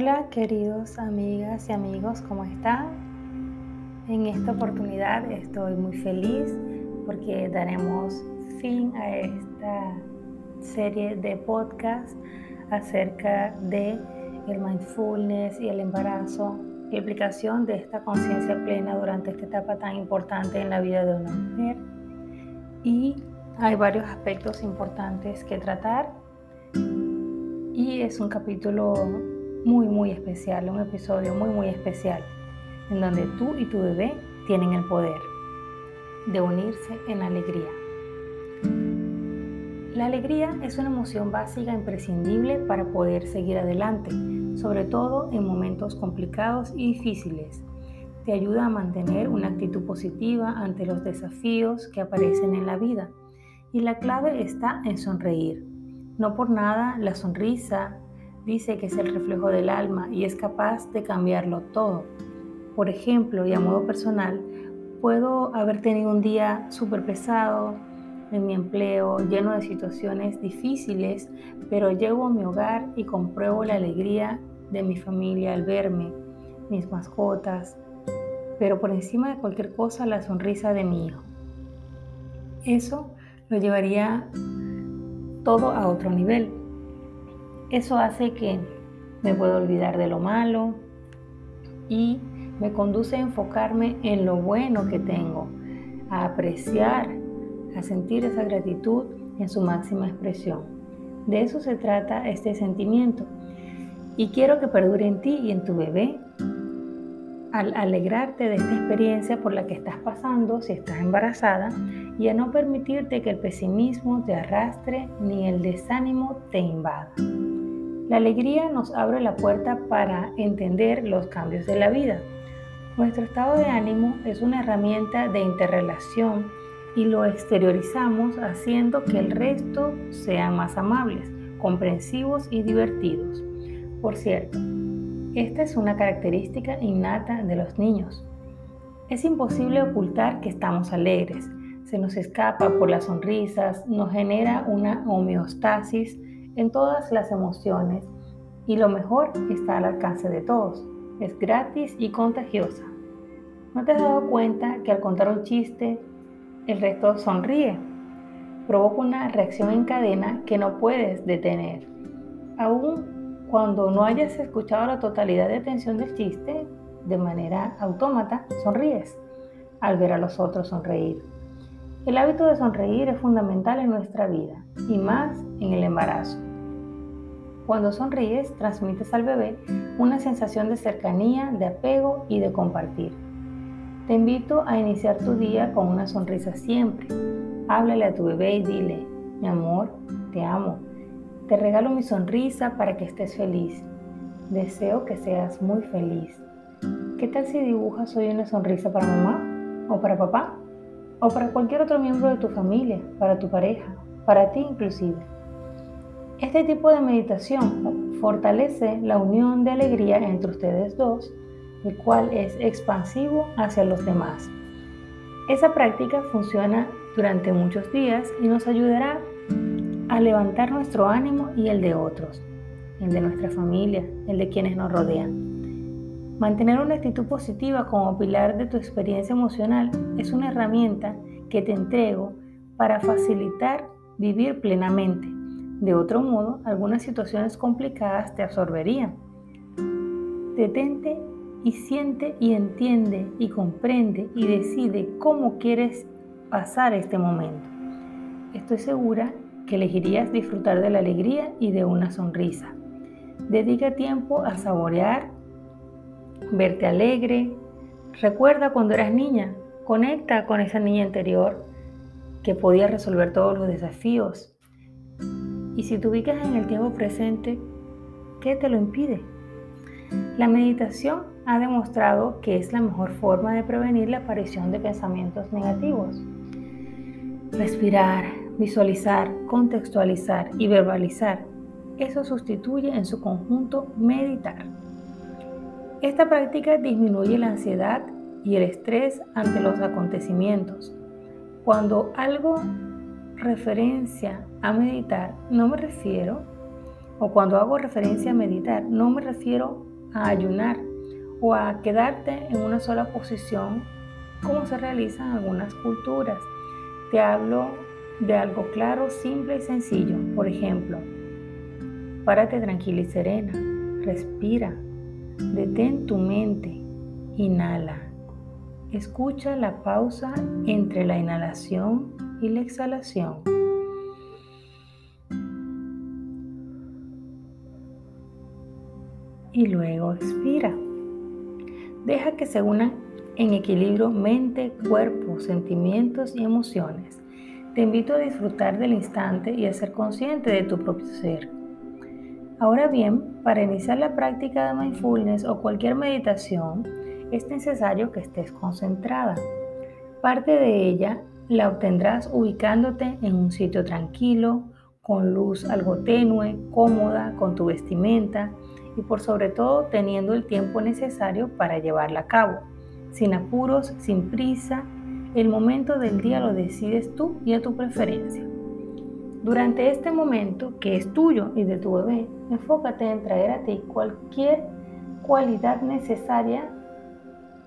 Hola queridos amigas y amigos, ¿cómo están? En esta oportunidad estoy muy feliz porque daremos fin a esta serie de podcast acerca de el mindfulness y el embarazo y aplicación de esta conciencia plena durante esta etapa tan importante en la vida de una mujer. Y hay varios aspectos importantes que tratar y es un capítulo muy, muy especial, un episodio muy, muy especial, en donde tú y tu bebé tienen el poder de unirse en alegría. La alegría es una emoción básica imprescindible para poder seguir adelante, sobre todo en momentos complicados y difíciles. Te ayuda a mantener una actitud positiva ante los desafíos que aparecen en la vida. Y la clave está en sonreír. No por nada la sonrisa dice que es el reflejo del alma y es capaz de cambiarlo todo. Por ejemplo, y a modo personal, puedo haber tenido un día súper pesado en mi empleo, lleno de situaciones difíciles, pero llego a mi hogar y compruebo la alegría de mi familia al verme, mis mascotas, pero por encima de cualquier cosa la sonrisa de mi hijo. Eso lo llevaría todo a otro nivel. Eso hace que me pueda olvidar de lo malo y me conduce a enfocarme en lo bueno que tengo, a apreciar, a sentir esa gratitud en su máxima expresión. De eso se trata este sentimiento. Y quiero que perdure en ti y en tu bebé al alegrarte de esta experiencia por la que estás pasando si estás embarazada y a no permitirte que el pesimismo te arrastre ni el desánimo te invada. La alegría nos abre la puerta para entender los cambios de la vida. Nuestro estado de ánimo es una herramienta de interrelación y lo exteriorizamos haciendo que el resto sean más amables, comprensivos y divertidos. Por cierto, esta es una característica innata de los niños. Es imposible ocultar que estamos alegres, se nos escapa por las sonrisas, nos genera una homeostasis en todas las emociones y lo mejor está al alcance de todos. Es gratis y contagiosa. ¿No te has dado cuenta que al contar un chiste el resto sonríe? Provoca una reacción en cadena que no puedes detener. Aún cuando no hayas escuchado la totalidad de atención del chiste, de manera autómata, sonríes al ver a los otros sonreír. El hábito de sonreír es fundamental en nuestra vida y más en el embarazo. Cuando sonríes, transmites al bebé una sensación de cercanía, de apego y de compartir. Te invito a iniciar tu día con una sonrisa siempre. Háblale a tu bebé y dile, mi amor, te amo. Te regalo mi sonrisa para que estés feliz. Deseo que seas muy feliz. ¿Qué tal si dibujas hoy una sonrisa para mamá o para papá? O para cualquier otro miembro de tu familia, para tu pareja, para ti inclusive. Este tipo de meditación fortalece la unión de alegría entre ustedes dos, el cual es expansivo hacia los demás. Esa práctica funciona durante muchos días y nos ayudará a levantar nuestro ánimo y el de otros, el de nuestra familia, el de quienes nos rodean. Mantener una actitud positiva como pilar de tu experiencia emocional es una herramienta que te entrego para facilitar vivir plenamente. De otro modo, algunas situaciones complicadas te absorberían. Detente y siente y entiende y comprende y decide cómo quieres pasar este momento. Estoy segura que elegirías disfrutar de la alegría y de una sonrisa. Dedica tiempo a saborear verte alegre. Recuerda cuando eras niña, conecta con esa niña interior que podía resolver todos los desafíos. Y si te ubicas en el tiempo presente, ¿qué te lo impide? La meditación ha demostrado que es la mejor forma de prevenir la aparición de pensamientos negativos. Respirar, visualizar, contextualizar y verbalizar. Eso sustituye en su conjunto meditar. Esta práctica disminuye la ansiedad y el estrés ante los acontecimientos. Cuando algo referencia a meditar, no me refiero, o cuando hago referencia a meditar, no me refiero a ayunar o a quedarte en una sola posición como se realiza en algunas culturas. Te hablo de algo claro, simple y sencillo. Por ejemplo, párate tranquila y serena, respira, detén tu mente, inhala. Escucha la pausa entre la inhalación y la exhalación. Y luego expira. Deja que se unan en equilibrio mente, cuerpo, sentimientos y emociones. Te invito a disfrutar del instante y a ser consciente de tu propio ser. Ahora bien, para iniciar la práctica de mindfulness o cualquier meditación, es necesario que estés concentrada. Parte de ella la obtendrás ubicándote en un sitio tranquilo, con luz algo tenue, cómoda, con tu vestimenta y por sobre todo teniendo el tiempo necesario para llevarla a cabo. Sin apuros, sin prisa, el momento del día lo decides tú y a tu preferencia. Durante este momento, que es tuyo y de tu bebé, enfócate en traer a ti cualquier cualidad necesaria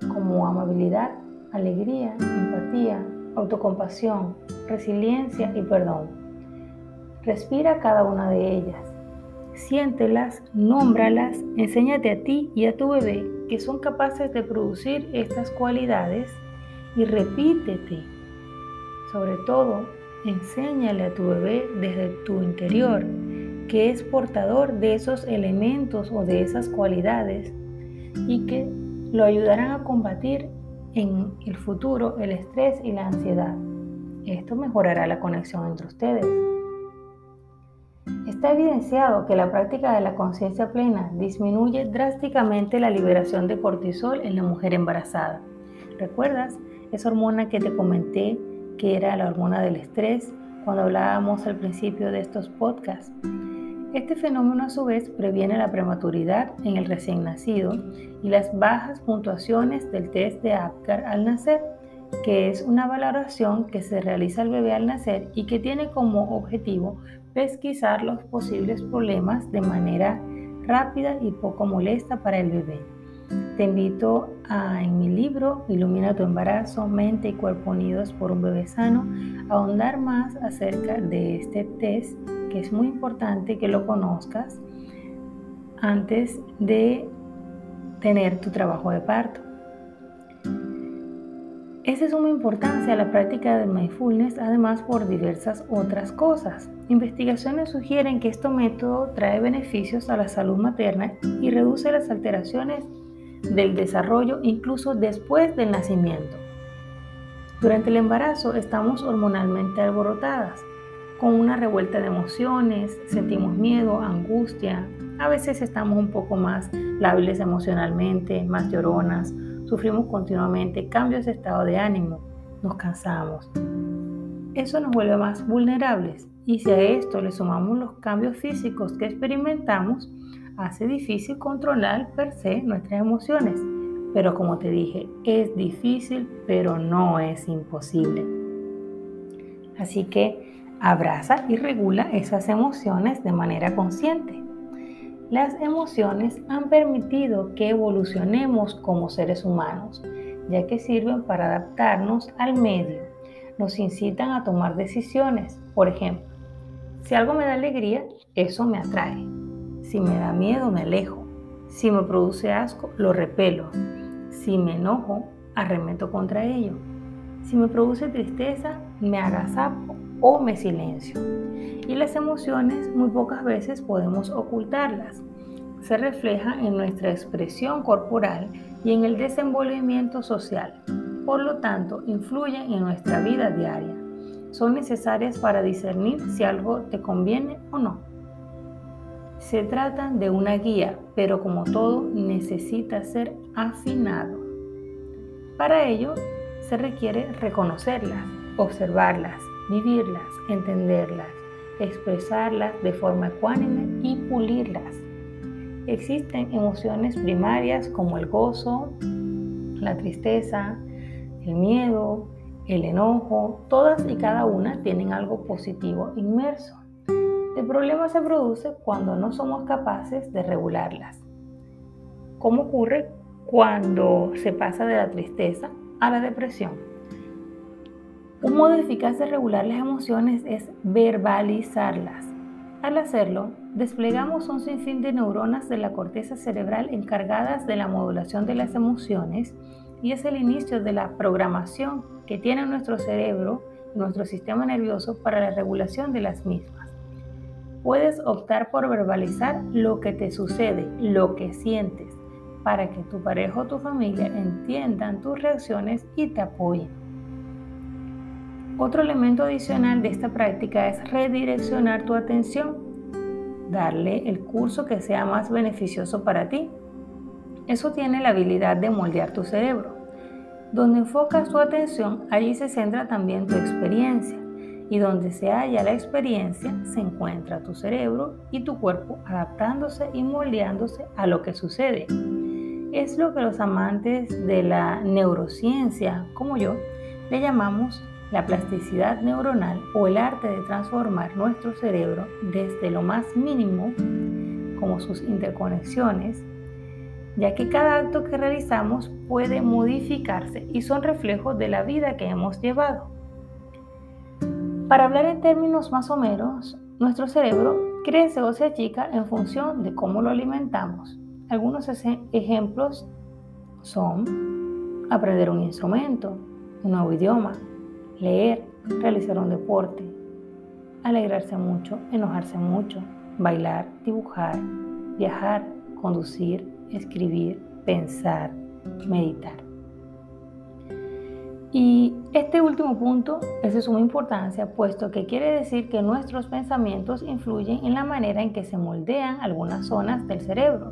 como amabilidad, alegría, empatía, autocompasión, resiliencia y perdón. Respira cada una de ellas. Siéntelas, nómbralas, enséñate a ti y a tu bebé que son capaces de producir estas cualidades y repítete. Sobre todo, enséñale a tu bebé desde tu interior que es portador de esos elementos o de esas cualidades y que lo ayudarán a combatir en el futuro el estrés y la ansiedad. Esto mejorará la conexión entre ustedes. Está evidenciado que la práctica de la conciencia plena disminuye drásticamente la liberación de cortisol en la mujer embarazada. ¿Recuerdas esa hormona que te comenté que era la hormona del estrés cuando hablábamos al principio de estos podcasts? Este fenómeno a su vez previene la prematuridad en el recién nacido y las bajas puntuaciones del test de Apgar al nacer, que es una valoración que se realiza al bebé al nacer y que tiene como objetivo pesquisar los posibles problemas de manera rápida y poco molesta para el bebé. Te invito a, en mi libro Ilumina tu embarazo, mente y cuerpo unidos por un bebé sano, a ahondar más acerca de este test que es muy importante que lo conozcas antes de tener tu trabajo de parto. Es suma importancia la práctica del mindfulness, además por diversas otras cosas. Investigaciones sugieren que este método trae beneficios a la salud materna y reduce las alteraciones del desarrollo incluso después del nacimiento. Durante el embarazo estamos hormonalmente alborotadas, con una revuelta de emociones, sentimos miedo, angustia, a veces estamos un poco más lábiles emocionalmente, más lloronas, sufrimos continuamente cambios de estado de ánimo, nos cansamos. Eso nos vuelve más vulnerables y si a esto le sumamos los cambios físicos que experimentamos, hace difícil controlar per se nuestras emociones. Pero como te dije, es difícil, pero no es imposible. Así que Abraza y regula esas emociones de manera consciente. Las emociones han permitido que evolucionemos como seres humanos, ya que sirven para adaptarnos al medio. Nos incitan a tomar decisiones. Por ejemplo, si algo me da alegría, eso me atrae. Si me da miedo, me alejo. Si me produce asco, lo repelo. Si me enojo, arremeto contra ello. Si me produce tristeza, me agazapo o me silencio. Y las emociones muy pocas veces podemos ocultarlas. Se refleja en nuestra expresión corporal y en el desenvolvimiento social. Por lo tanto, influyen en nuestra vida diaria. Son necesarias para discernir si algo te conviene o no. Se trata de una guía, pero como todo necesita ser afinado. Para ello, se requiere reconocerlas, observarlas, vivirlas, entenderlas, expresarlas de forma ecuánime y pulirlas. Existen emociones primarias como el gozo, la tristeza, el miedo, el enojo, todas y cada una tienen algo positivo inmerso. El problema se produce cuando no somos capaces de regularlas. como ocurre cuando se pasa de la tristeza a la depresión. Un modo eficaz de regular las emociones es verbalizarlas. Al hacerlo, desplegamos un sinfín de neuronas de la corteza cerebral encargadas de la modulación de las emociones y es el inicio de la programación que tiene nuestro cerebro y nuestro sistema nervioso para la regulación de las mismas. Puedes optar por verbalizar lo que te sucede, lo que sientes, para que tu pareja o tu familia entiendan tus reacciones y te apoyen. Otro elemento adicional de esta práctica es redireccionar tu atención, darle el curso que sea más beneficioso para ti. Eso tiene la habilidad de moldear tu cerebro. Donde enfocas tu atención, allí se centra también tu experiencia. Y donde se halla la experiencia, se encuentra tu cerebro y tu cuerpo adaptándose y moldeándose a lo que sucede. Es lo que los amantes de la neurociencia, como yo, le llamamos la plasticidad neuronal o el arte de transformar nuestro cerebro desde lo más mínimo, como sus interconexiones, ya que cada acto que realizamos puede modificarse y son reflejos de la vida que hemos llevado. Para hablar en términos más o menos, nuestro cerebro crece o se achica en función de cómo lo alimentamos. Algunos ejemplos son aprender un instrumento, un nuevo idioma, leer, realizar un deporte, alegrarse mucho, enojarse mucho, bailar, dibujar, viajar, conducir, escribir, pensar, meditar. Y este último punto es de suma importancia, puesto que quiere decir que nuestros pensamientos influyen en la manera en que se moldean algunas zonas del cerebro.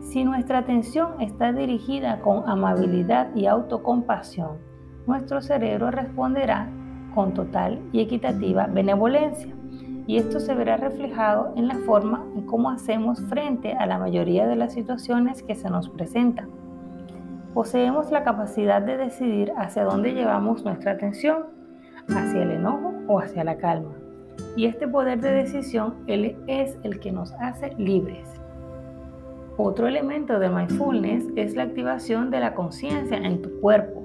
Si nuestra atención está dirigida con amabilidad y autocompasión, nuestro cerebro responderá con total y equitativa benevolencia. Y esto se verá reflejado en la forma en cómo hacemos frente a la mayoría de las situaciones que se nos presentan. Poseemos la capacidad de decidir hacia dónde llevamos nuestra atención, hacia el enojo o hacia la calma. Y este poder de decisión es el que nos hace libres. Otro elemento de mindfulness es la activación de la conciencia en tu cuerpo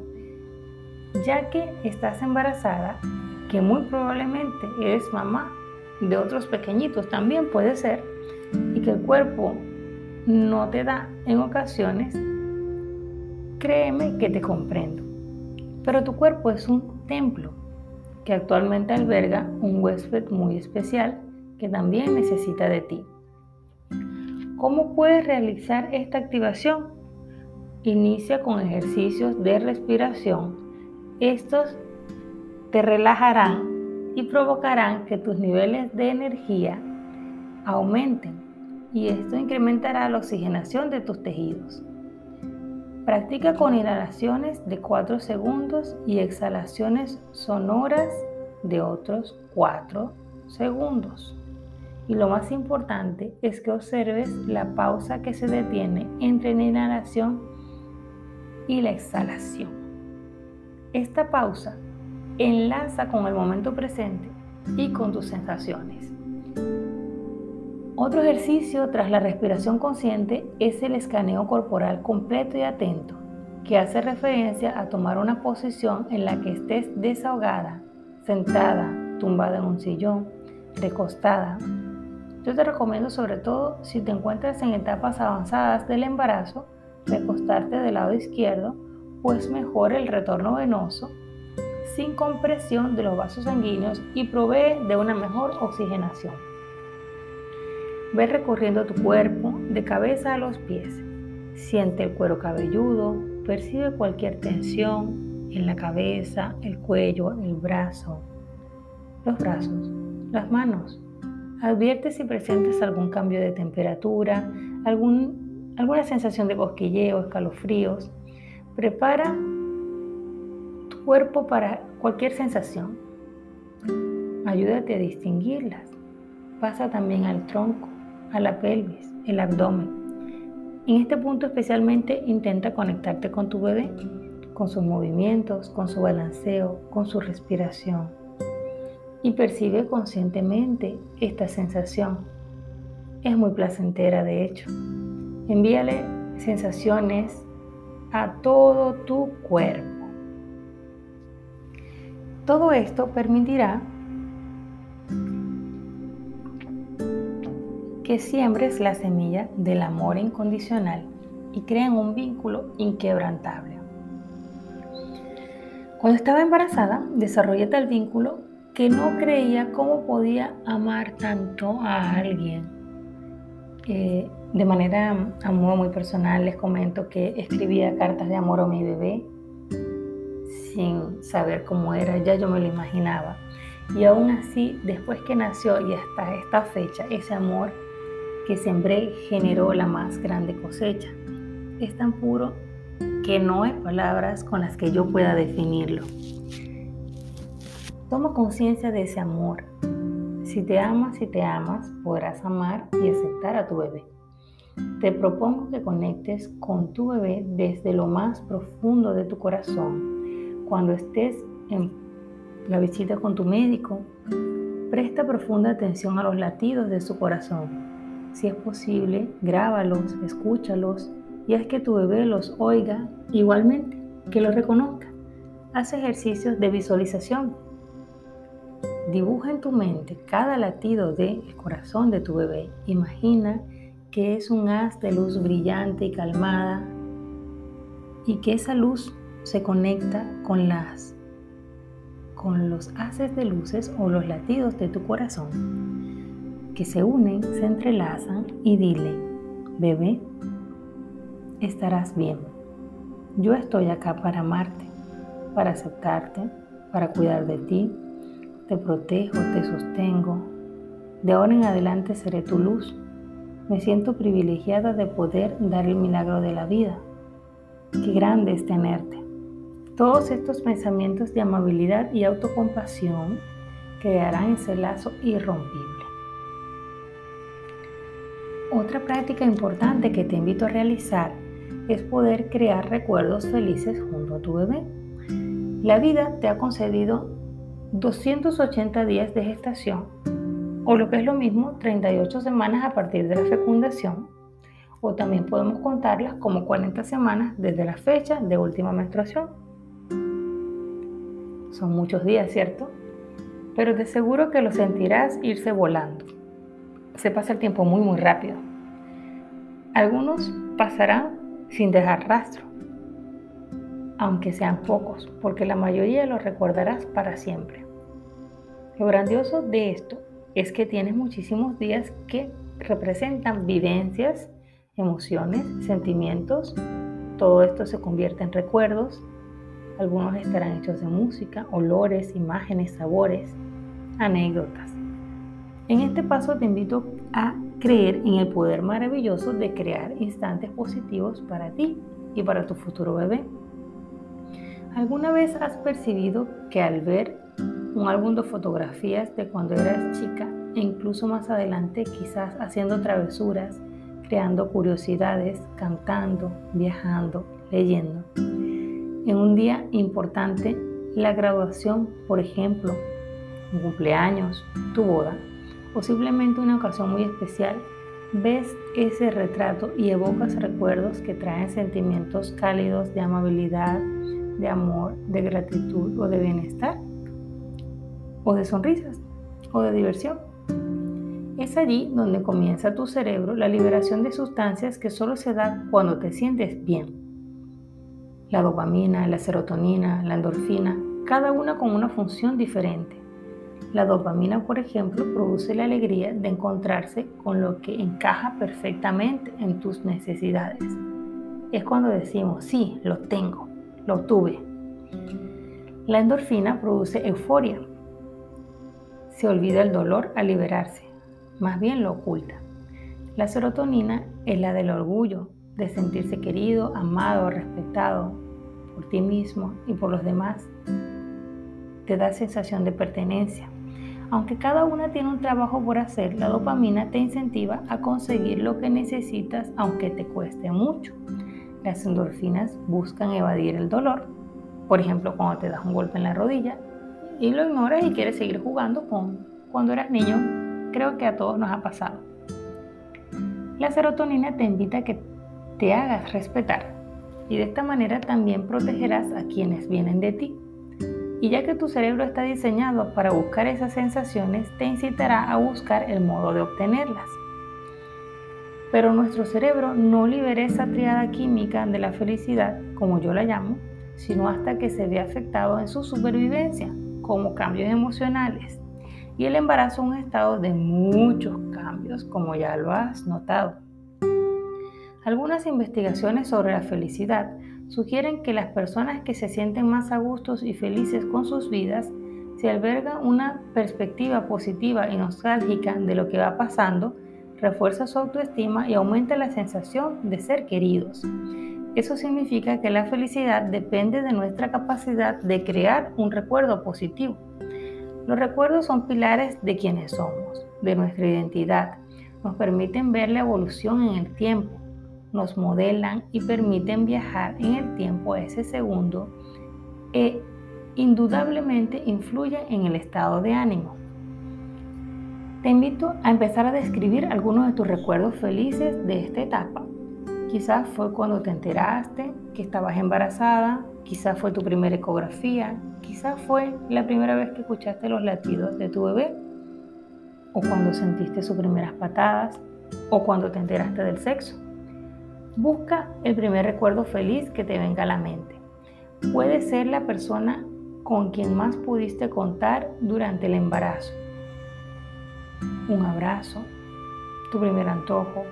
ya que estás embarazada, que muy probablemente eres mamá de otros pequeñitos, también puede ser, y que el cuerpo no te da en ocasiones, créeme que te comprendo. Pero tu cuerpo es un templo que actualmente alberga un huésped muy especial que también necesita de ti. ¿Cómo puedes realizar esta activación? Inicia con ejercicios de respiración estos te relajarán y provocarán que tus niveles de energía aumenten y esto incrementará la oxigenación de tus tejidos. Practica con inhalaciones de 4 segundos y exhalaciones sonoras de otros 4 segundos. Y lo más importante es que observes la pausa que se detiene entre la inhalación y la exhalación. Esta pausa enlaza con el momento presente y con tus sensaciones. Otro ejercicio tras la respiración consciente es el escaneo corporal completo y atento, que hace referencia a tomar una posición en la que estés desahogada, sentada, tumbada en un sillón, recostada. Yo te recomiendo sobre todo si te encuentras en etapas avanzadas del embarazo, recostarte del lado izquierdo pues mejora el retorno venoso sin compresión de los vasos sanguíneos y provee de una mejor oxigenación. Ve recorriendo tu cuerpo de cabeza a los pies. Siente el cuero cabelludo, percibe cualquier tensión en la cabeza, el cuello, el brazo, los brazos, las manos. Advierte si presentes algún cambio de temperatura, algún, alguna sensación de cosquilleo, escalofríos Prepara tu cuerpo para cualquier sensación. Ayúdate a distinguirlas. Pasa también al tronco, a la pelvis, el abdomen. En este punto especialmente intenta conectarte con tu bebé, con sus movimientos, con su balanceo, con su respiración. Y percibe conscientemente esta sensación. Es muy placentera de hecho. Envíale sensaciones a todo tu cuerpo. Todo esto permitirá que siembres la semilla del amor incondicional y creen un vínculo inquebrantable. Cuando estaba embarazada, desarrollé tal vínculo que no creía cómo podía amar tanto a alguien. Eh, de manera a muy personal les comento que escribía cartas de amor a mi bebé sin saber cómo era, ya yo me lo imaginaba. Y aún así, después que nació y hasta esta fecha, ese amor que sembré generó la más grande cosecha. Es tan puro que no hay palabras con las que yo pueda definirlo. Toma conciencia de ese amor. Si te amas y te amas, podrás amar y aceptar a tu bebé. Te propongo que conectes con tu bebé desde lo más profundo de tu corazón cuando estés en la visita con tu médico, presta profunda atención a los latidos de su corazón. Si es posible, grábalos, escúchalos y haz que tu bebé los oiga igualmente, que los reconozca. Haz ejercicios de visualización. Dibuja en tu mente cada latido del corazón de tu bebé. Imagina que es un haz de luz brillante y calmada y que esa luz se conecta con las con los haces de luces o los latidos de tu corazón que se unen, se entrelazan y dile, bebé, estarás bien. Yo estoy acá para amarte, para aceptarte, para cuidar de ti. Te protejo, te sostengo. De ahora en adelante seré tu luz. Me siento privilegiada de poder dar el milagro de la vida. Qué grande es tenerte. Todos estos pensamientos de amabilidad y autocompasión crearán ese lazo irrompible. Otra práctica importante que te invito a realizar es poder crear recuerdos felices junto a tu bebé. La vida te ha concedido 280 días de gestación, o lo que es lo mismo, 38 semanas a partir de la fecundación, o también podemos contarlas como 40 semanas desde la fecha de última menstruación. Son muchos días, ¿cierto? Pero de seguro que lo sentirás irse volando. Se pasa el tiempo muy, muy rápido. Algunos pasarán sin dejar rastro, aunque sean pocos, porque la mayoría lo recordarás para siempre. Lo grandioso de esto es que tienes muchísimos días que representan vivencias, emociones, sentimientos. Todo esto se convierte en recuerdos algunos estarán hechos de música, olores, imágenes, sabores, anécdotas. En este paso te invito a creer en el poder maravilloso de crear instantes positivos para ti y para tu futuro bebé. ¿Alguna vez has percibido que al ver un álbum de fotografías de cuando eras chica e incluso más adelante quizás haciendo travesuras, creando curiosidades, cantando, viajando, leyendo, en un día importante, la graduación, por ejemplo, un cumpleaños, tu boda o simplemente una ocasión muy especial, ves ese retrato y evocas recuerdos que traen sentimientos cálidos de amabilidad, de amor, de gratitud o de bienestar, o de sonrisas, o de diversión. Es allí donde comienza tu cerebro la liberación de sustancias que solo se da cuando te sientes bien la dopamina, la serotonina, la endorfina, cada una con una función diferente. La dopamina, por ejemplo, produce la alegría de encontrarse con lo que encaja perfectamente en tus necesidades. Es cuando decimos, sí, lo tengo, lo tuve. La endorfina produce euforia. Se olvida el dolor al liberarse, más bien lo oculta. La serotonina es la del orgullo, de sentirse querido, amado, respetado por ti mismo y por los demás. Te da sensación de pertenencia. Aunque cada una tiene un trabajo por hacer, la dopamina te incentiva a conseguir lo que necesitas aunque te cueste mucho. Las endorfinas buscan evadir el dolor. Por ejemplo, cuando te das un golpe en la rodilla y lo ignoras y quieres seguir jugando cuando eras niño, creo que a todos nos ha pasado. La serotonina te invita a que te hagas respetar. Y de esta manera también protegerás a quienes vienen de ti. Y ya que tu cerebro está diseñado para buscar esas sensaciones, te incitará a buscar el modo de obtenerlas. Pero nuestro cerebro no libera esa triada química de la felicidad, como yo la llamo, sino hasta que se ve afectado en su supervivencia, como cambios emocionales. Y el embarazo es un estado de muchos cambios, como ya lo has notado. Algunas investigaciones sobre la felicidad sugieren que las personas que se sienten más a gustos y felices con sus vidas, se alberga una perspectiva positiva y nostálgica de lo que va pasando, refuerza su autoestima y aumenta la sensación de ser queridos. Eso significa que la felicidad depende de nuestra capacidad de crear un recuerdo positivo. Los recuerdos son pilares de quienes somos, de nuestra identidad. Nos permiten ver la evolución en el tiempo, nos modelan y permiten viajar en el tiempo ese segundo e indudablemente influyen en el estado de ánimo. Te invito a empezar a describir algunos de tus recuerdos felices de esta etapa. Quizás fue cuando te enteraste que estabas embarazada, quizás fue tu primera ecografía, quizás fue la primera vez que escuchaste los latidos de tu bebé, o cuando sentiste sus primeras patadas, o cuando te enteraste del sexo. Busca el primer recuerdo feliz que te venga a la mente. Puede ser la persona con quien más pudiste contar durante el embarazo. Un abrazo, tu primer antojo,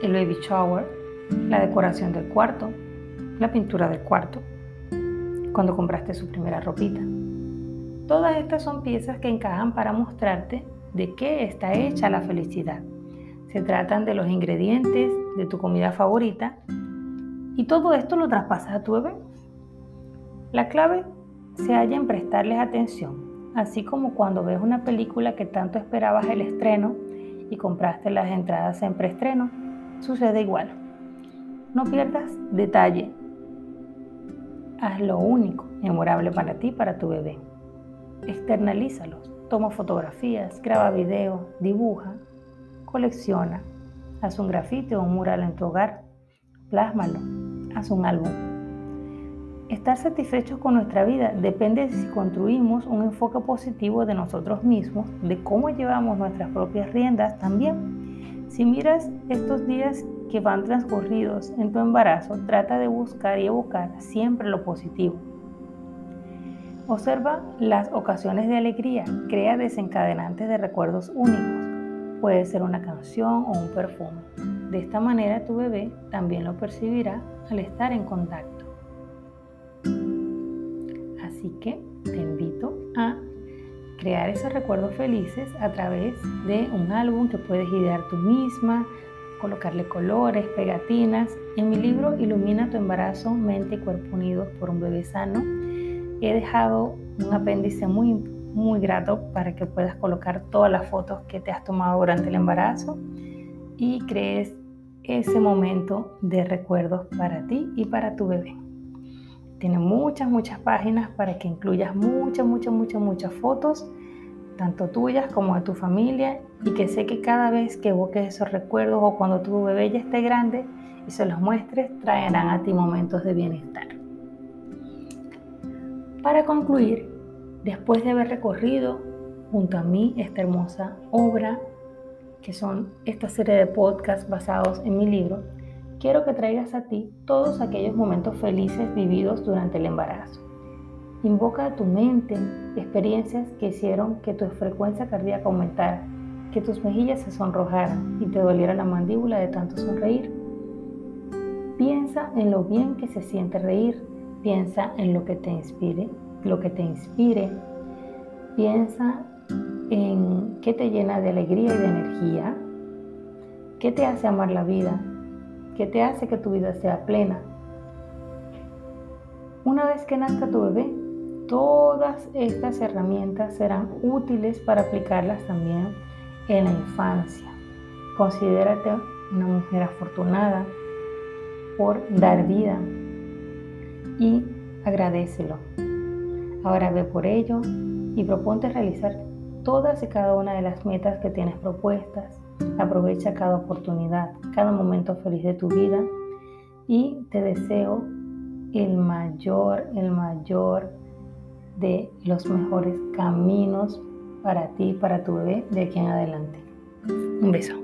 el baby shower, la decoración del cuarto, la pintura del cuarto, cuando compraste su primera ropita. Todas estas son piezas que encajan para mostrarte de qué está hecha la felicidad. Se tratan de los ingredientes de tu comida favorita y todo esto lo traspasas a tu bebé. La clave se halla en prestarles atención, así como cuando ves una película que tanto esperabas el estreno y compraste las entradas en preestreno, sucede igual. No pierdas detalle. Haz lo único memorable para ti, para tu bebé. Externalízalos. Toma fotografías, graba videos, dibuja, colecciona, Haz un grafite o un mural en tu hogar. Plásmalo. Haz un álbum. Estar satisfechos con nuestra vida depende de si construimos un enfoque positivo de nosotros mismos, de cómo llevamos nuestras propias riendas también. Si miras estos días que van transcurridos en tu embarazo, trata de buscar y evocar siempre lo positivo. Observa las ocasiones de alegría, crea desencadenantes de recuerdos únicos. Puede ser una canción o un perfume. De esta manera tu bebé también lo percibirá al estar en contacto. Así que te invito a crear esos recuerdos felices a través de un álbum que puedes idear tú misma, colocarle colores, pegatinas. En mi libro Ilumina tu embarazo, mente y cuerpo unidos por un bebé sano, he dejado un apéndice muy importante muy grato para que puedas colocar todas las fotos que te has tomado durante el embarazo y crees ese momento de recuerdos para ti y para tu bebé. Tiene muchas, muchas páginas para que incluyas muchas, muchas, muchas, muchas fotos, tanto tuyas como de tu familia, y que sé que cada vez que evoques esos recuerdos o cuando tu bebé ya esté grande y se los muestres, traerán a ti momentos de bienestar. Para concluir, después de haber recorrido junto a mí esta hermosa obra, que son esta serie de podcasts basados en mi libro, quiero que traigas a ti todos aquellos momentos felices vividos durante el embarazo. Invoca a tu mente experiencias que hicieron que tu frecuencia cardíaca aumentara, que tus mejillas se sonrojaran y te doliera la mandíbula de tanto sonreír. Piensa en lo bien que se siente reír, piensa en lo que te inspire lo que te inspire. Piensa en qué te llena de alegría y de energía, qué te hace amar la vida, qué te hace que tu vida sea plena. Una vez que nazca tu bebé, todas estas herramientas serán útiles para aplicarlas también en la infancia. Considérate una mujer afortunada por dar vida y agradecelo. Ahora ve por ello y proponte realizar todas y cada una de las metas que tienes propuestas Aprovecha cada oportunidad, cada momento feliz de tu vida y te deseo el mayor, el mayor de los mejores caminos para ti, para tu bebé de aquí en adelante. Un beso.